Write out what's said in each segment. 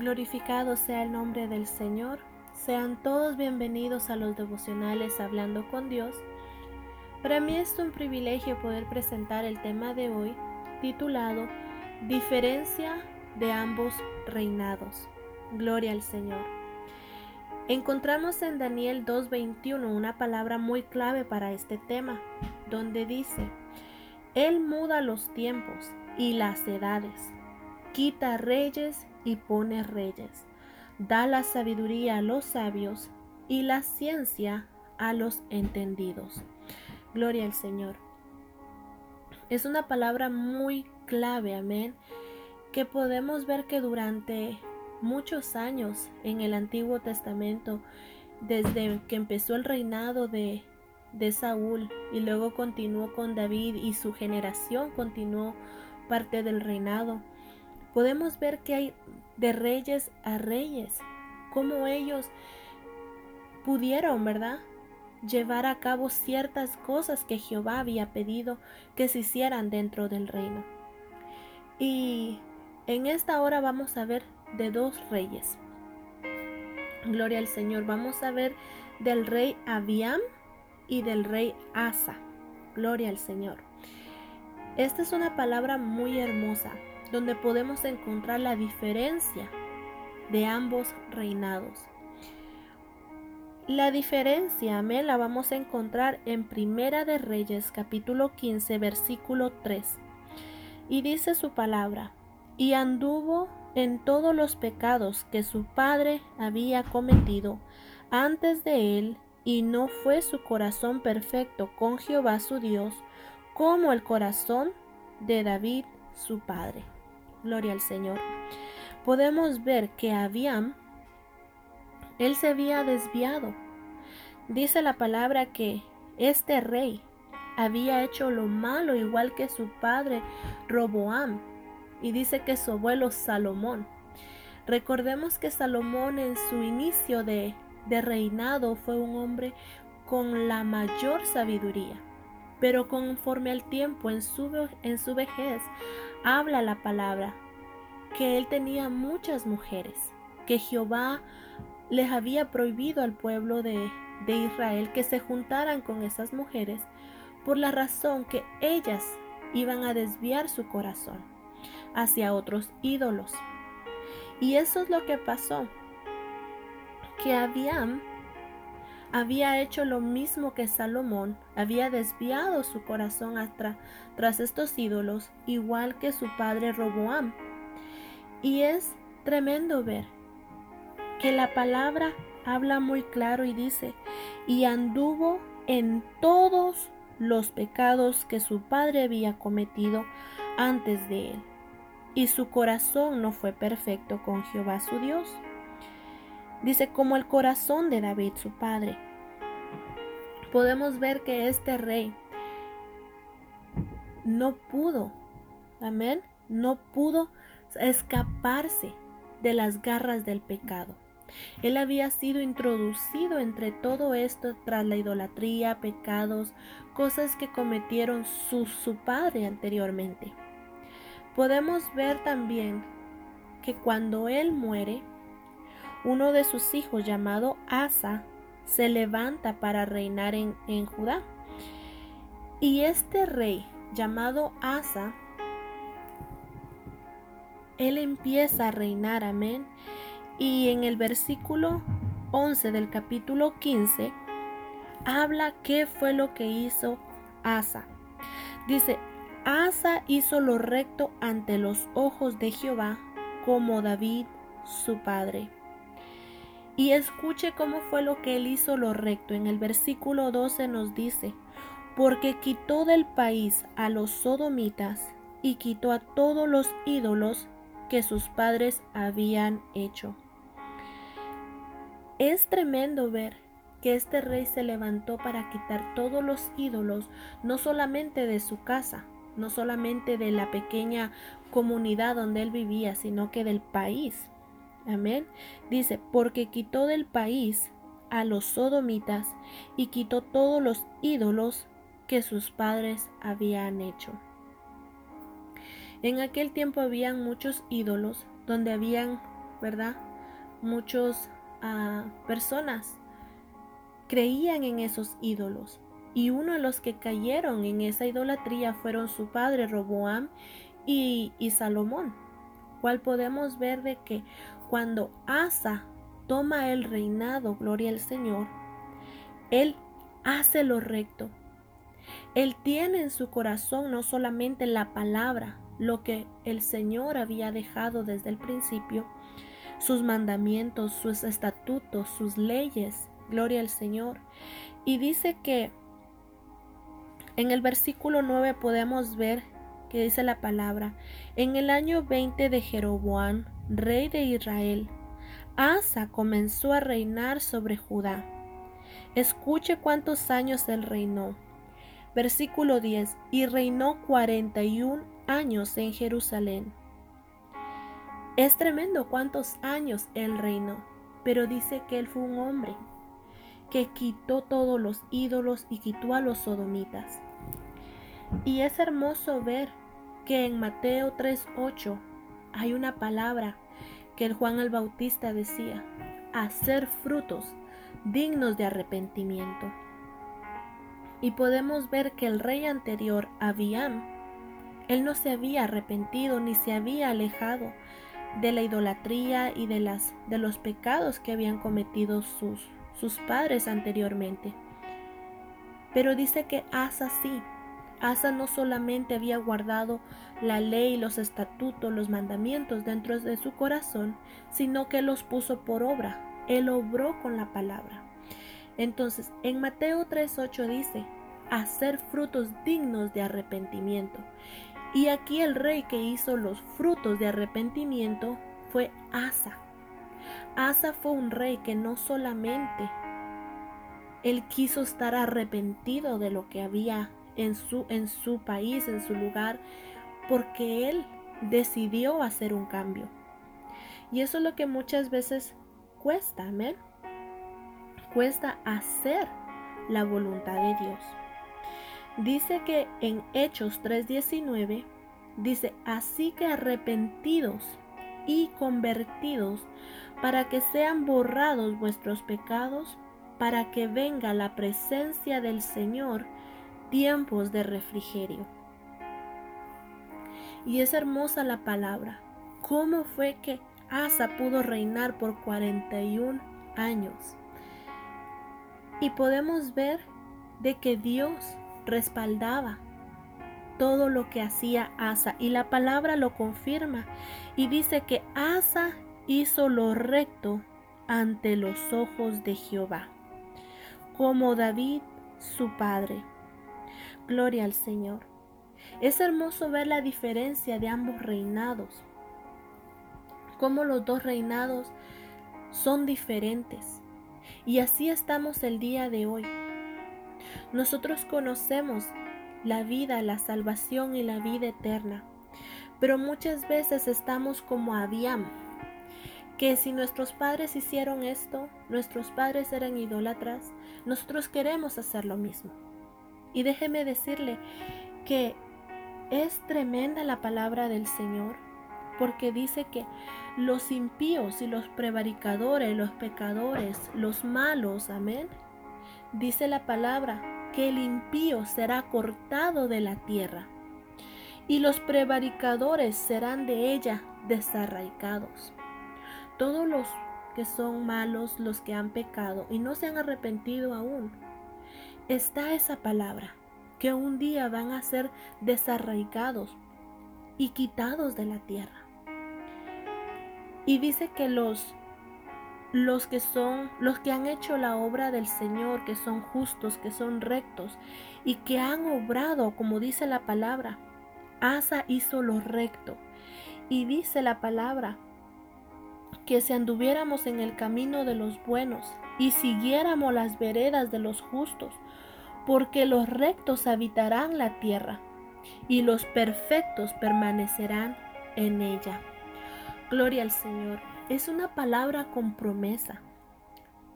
Glorificado sea el nombre del Señor. Sean todos bienvenidos a los devocionales Hablando con Dios. Para mí es un privilegio poder presentar el tema de hoy titulado Diferencia de ambos reinados. Gloria al Señor. Encontramos en Daniel 2.21 una palabra muy clave para este tema, donde dice, Él muda los tiempos y las edades, quita reyes y pone reyes, da la sabiduría a los sabios y la ciencia a los entendidos. Gloria al Señor. Es una palabra muy clave, amén, que podemos ver que durante muchos años en el Antiguo Testamento, desde que empezó el reinado de, de Saúl y luego continuó con David y su generación continuó parte del reinado, podemos ver que hay de reyes a reyes, como ellos pudieron, ¿verdad? Llevar a cabo ciertas cosas que Jehová había pedido que se hicieran dentro del reino. Y en esta hora vamos a ver de dos reyes. Gloria al Señor. Vamos a ver del rey Abiam y del rey Asa. Gloria al Señor. Esta es una palabra muy hermosa, donde podemos encontrar la diferencia de ambos reinados. La diferencia, amén, la vamos a encontrar en Primera de Reyes, capítulo 15, versículo 3. Y dice su palabra, y anduvo en todos los pecados que su padre había cometido antes de él, y no fue su corazón perfecto con Jehová su Dios, como el corazón de David su padre. Gloria al Señor. Podemos ver que Abiam, él se había desviado. Dice la palabra que este rey había hecho lo malo igual que su padre Roboam y dice que su abuelo Salomón. Recordemos que Salomón en su inicio de, de reinado fue un hombre con la mayor sabiduría, pero conforme al tiempo en su, vejez habla la palabra que él tenía muchas mujeres, que Jehová les había prohibido al pueblo de, de Israel que se juntaran con esas mujeres por la razón que ellas iban a desviar su corazón hacia otros ídolos. Y eso es lo que pasó, que Abiam había hecho lo mismo que Salomón, había desviado su corazón tras estos ídolos, igual que su padre Roboam. Y es tremendo ver que la palabra habla muy claro y dice, y anduvo en todos los pecados que su padre había cometido antes de él y su corazón no fue perfecto con Jehová su Dios. Dice como el corazón de David su padre. Podemos ver que este rey no pudo, amén, no pudo escaparse de las garras del pecado. Él había sido introducido entre todo esto tras la idolatría, pecados, cosas que cometieron su, su padre anteriormente podemos ver también que cuando él muere, uno de sus hijos llamado Asa se levanta para reinar en, en Judá. Y este rey llamado Asa, él empieza a reinar, amén. Y en el versículo 11 del capítulo 15 habla qué fue lo que hizo Asa. Dice, Asa hizo lo recto ante los ojos de Jehová, como David su padre. Y escuche cómo fue lo que él hizo lo recto. En el versículo 12 nos dice, porque quitó del país a los sodomitas y quitó a todos los ídolos que sus padres habían hecho. Es tremendo ver que este rey se levantó para quitar todos los ídolos, no solamente de su casa, no solamente de la pequeña comunidad donde él vivía, sino que del país. Amén. Dice, porque quitó del país a los sodomitas y quitó todos los ídolos que sus padres habían hecho. En aquel tiempo habían muchos ídolos donde habían ¿verdad? Muchos ah, personas creían en esos ídolos. Y uno de los que cayeron en esa idolatría fueron su padre Roboam y, y Salomón, cual podemos ver de que cuando Asa toma el reinado, gloria al Señor, él hace lo recto. Él tiene en su corazón no solamente la palabra, lo que el Señor había dejado desde el principio, sus mandamientos, sus estatutos, sus leyes, gloria al Señor. Y dice que en el versículo 9 podemos ver que dice la palabra, en el año 20 de Jeroboam, rey de Israel, Asa comenzó a reinar sobre Judá. Escuche cuántos años él reinó. Versículo 10, y reinó 41 años en Jerusalén. Es tremendo cuántos años él reinó, pero dice que él fue un hombre que quitó todos los ídolos y quitó a los sodomitas. Y es hermoso ver que en Mateo 3:8 hay una palabra Juan el Bautista decía, hacer frutos dignos de arrepentimiento. Y podemos ver que el rey anterior, Abiam, él no se había arrepentido ni se había alejado de la idolatría y de, las, de los pecados que habían cometido sus, sus padres anteriormente. Pero dice que Asa sí. Asa no solamente había guardado la ley, los estatutos, los mandamientos dentro de su corazón, sino que los puso por obra. Él obró con la palabra. Entonces, en Mateo 3:8 dice, hacer frutos dignos de arrepentimiento. Y aquí el rey que hizo los frutos de arrepentimiento fue Asa. Asa fue un rey que no solamente él quiso estar arrepentido de lo que había en su, en su país, en su lugar, porque él decidió hacer un cambio. Y eso es lo que muchas veces cuesta, amén. Cuesta hacer la voluntad de Dios. Dice que en Hechos 3:19 dice, así que arrepentidos y convertidos para que sean borrados vuestros pecados, para que venga la presencia del Señor tiempos de refrigerio. Y es hermosa la palabra. ¿Cómo fue que Asa pudo reinar por 41 años? Y podemos ver de que Dios respaldaba todo lo que hacía Asa y la palabra lo confirma y dice que Asa hizo lo recto ante los ojos de Jehová, como David su padre. Gloria al Señor. Es hermoso ver la diferencia de ambos reinados, como los dos reinados son diferentes. Y así estamos el día de hoy. Nosotros conocemos la vida, la salvación y la vida eterna, pero muchas veces estamos como Abiam, que si nuestros padres hicieron esto, nuestros padres eran idólatras, nosotros queremos hacer lo mismo. Y déjeme decirle que es tremenda la palabra del Señor, porque dice que los impíos y los prevaricadores, los pecadores, los malos, amén, dice la palabra que el impío será cortado de la tierra y los prevaricadores serán de ella desarraigados. Todos los que son malos, los que han pecado y no se han arrepentido aún, está esa palabra, que un día van a ser desarraigados y quitados de la tierra. Y dice que los los que son los que han hecho la obra del Señor, que son justos, que son rectos y que han obrado como dice la palabra. Asa hizo lo recto y dice la palabra que si anduviéramos en el camino de los buenos y siguiéramos las veredas de los justos, porque los rectos habitarán la tierra y los perfectos permanecerán en ella. Gloria al Señor. Es una palabra con promesa,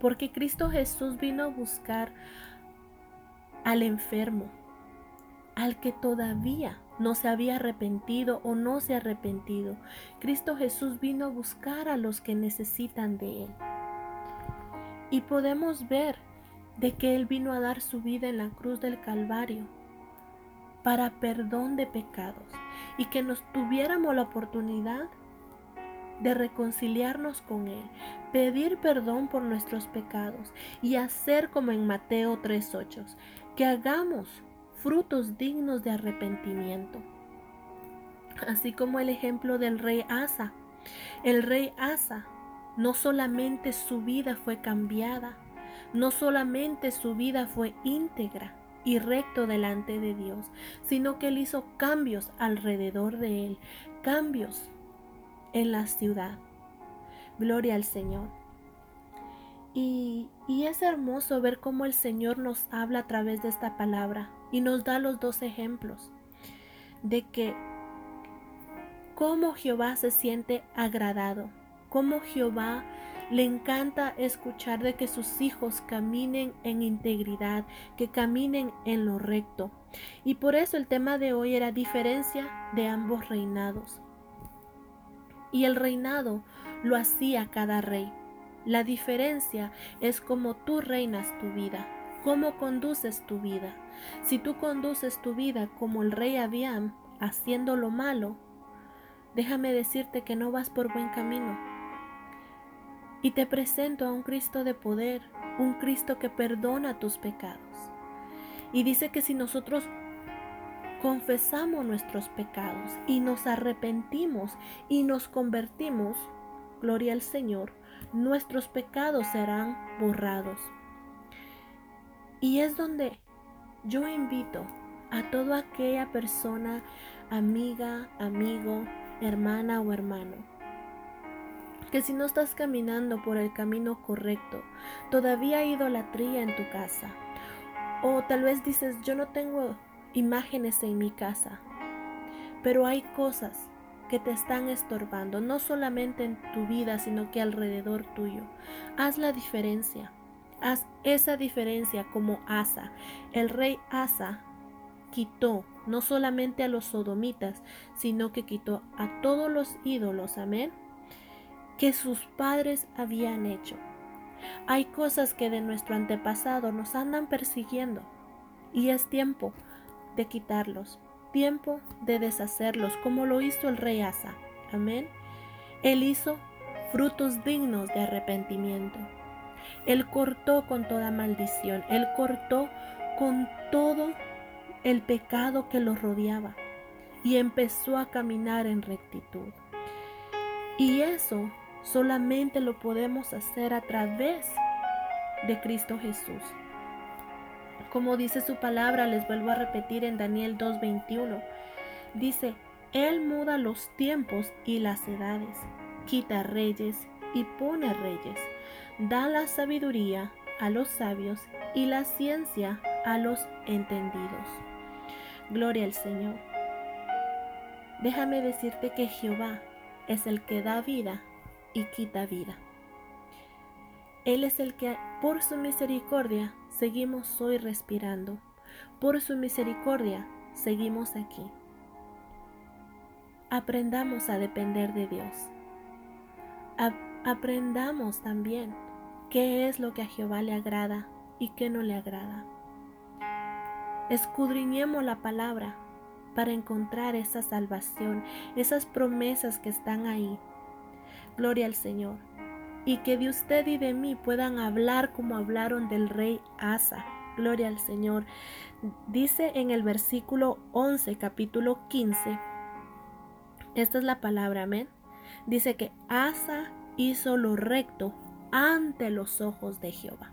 porque Cristo Jesús vino a buscar al enfermo, al que todavía no se había arrepentido o no se ha arrepentido. Cristo Jesús vino a buscar a los que necesitan de Él. Y podemos ver de que Él vino a dar su vida en la cruz del Calvario para perdón de pecados y que nos tuviéramos la oportunidad de reconciliarnos con Él, pedir perdón por nuestros pecados y hacer como en Mateo 3.8, que hagamos frutos dignos de arrepentimiento. Así como el ejemplo del rey Asa. El rey Asa, no solamente su vida fue cambiada, no solamente su vida fue íntegra y recto delante de Dios, sino que él hizo cambios alrededor de él, cambios en la ciudad. Gloria al Señor. Y, y, es hermoso ver cómo el Señor nos habla a través de esta palabra y nos da los dos ejemplos de que cómo Jehová se siente agradado, cómo Jehová le encanta escuchar de que sus hijos caminen en integridad, que caminen en lo recto. Y por eso el tema de hoy era diferencia de ambos reinados. Y el reinado lo hacía cada rey. La diferencia es cómo tú reinas tu vida, cómo conduces tu vida. Si tú conduces tu vida como el rey Abiam, haciendo lo malo, déjame decirte que no vas por buen camino y te presento a un Cristo de poder, un Cristo que perdona tus pecados. Y dice que si nosotros confesamos nuestros pecados y nos arrepentimos y nos convertimos, gloria al Señor, nuestros pecados serán borrados. Y es donde yo invito a toda aquella persona, amiga, amigo, hermana o hermano, que si no estás caminando por el camino correcto, todavía hay idolatría en tu casa. O tal vez dices, yo no tengo imágenes en mi casa, pero hay cosas que te están estorbando, no solamente en tu vida, sino que alrededor tuyo. Haz la diferencia. Haz esa diferencia como Asa. El rey Asa quitó no solamente a los sodomitas, sino que quitó a todos los ídolos. Amén que sus padres habían hecho. Hay cosas que de nuestro antepasado nos andan persiguiendo y es tiempo de quitarlos, tiempo de deshacerlos, como lo hizo el rey Asa. Amén. Él hizo frutos dignos de arrepentimiento. Él cortó con toda maldición, él cortó con todo el pecado que lo rodeaba y empezó a caminar en rectitud. Y eso solamente lo podemos hacer a través de Cristo Jesús. Como dice su palabra, les vuelvo a repetir en Daniel 2.21, dice, Él muda los tiempos y las edades, quita reyes y pone reyes, da la sabiduría a los sabios y la ciencia a los entendidos. Gloria al Señor. Déjame decirte que Jehová es el que da vida y quita vida. Él es el que por su misericordia seguimos hoy respirando. Por su misericordia seguimos aquí. Aprendamos a depender de Dios. aprendamos también qué es lo que a Jehová le agrada y qué no le agrada. Escudriñemos la palabra para encontrar esa salvación, esas promesas que están ahí Gloria al Señor. Y que de usted y de mí puedan hablar como hablaron del rey Asa. Gloria al Señor. Dice en el versículo 11, capítulo 15. Esta es la palabra, amén. Dice que Asa hizo lo recto ante los ojos de Jehová.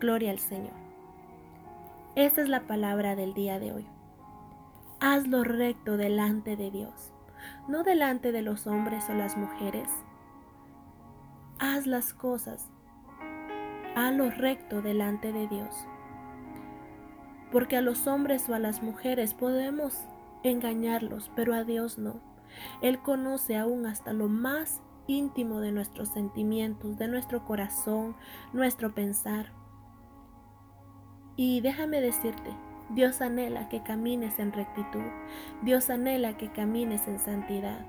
Gloria al Señor. Esta es la palabra del día de hoy. Haz lo recto delante de Dios no delante de los hombres o las mujeres. Haz las cosas a lo recto delante de Dios. Porque a los hombres o a las mujeres podemos engañarlos, pero a Dios no. Él conoce aún hasta lo más íntimo de nuestros sentimientos, de nuestro corazón, nuestro pensar. Y déjame decirte Dios anhela que camines en rectitud. Dios anhela que camines en santidad.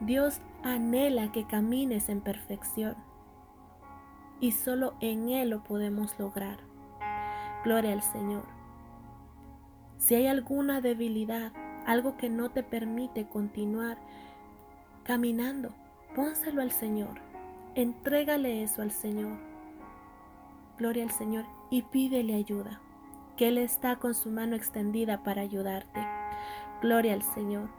Dios anhela que camines en perfección. Y solo en Él lo podemos lograr. Gloria al Señor. Si hay alguna debilidad, algo que no te permite continuar caminando, pónselo al Señor. Entrégale eso al Señor. Gloria al Señor y pídele ayuda, que Él está con su mano extendida para ayudarte. Gloria al Señor.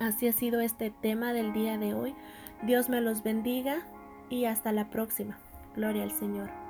Así ha sido este tema del día de hoy. Dios me los bendiga y hasta la próxima. Gloria al Señor.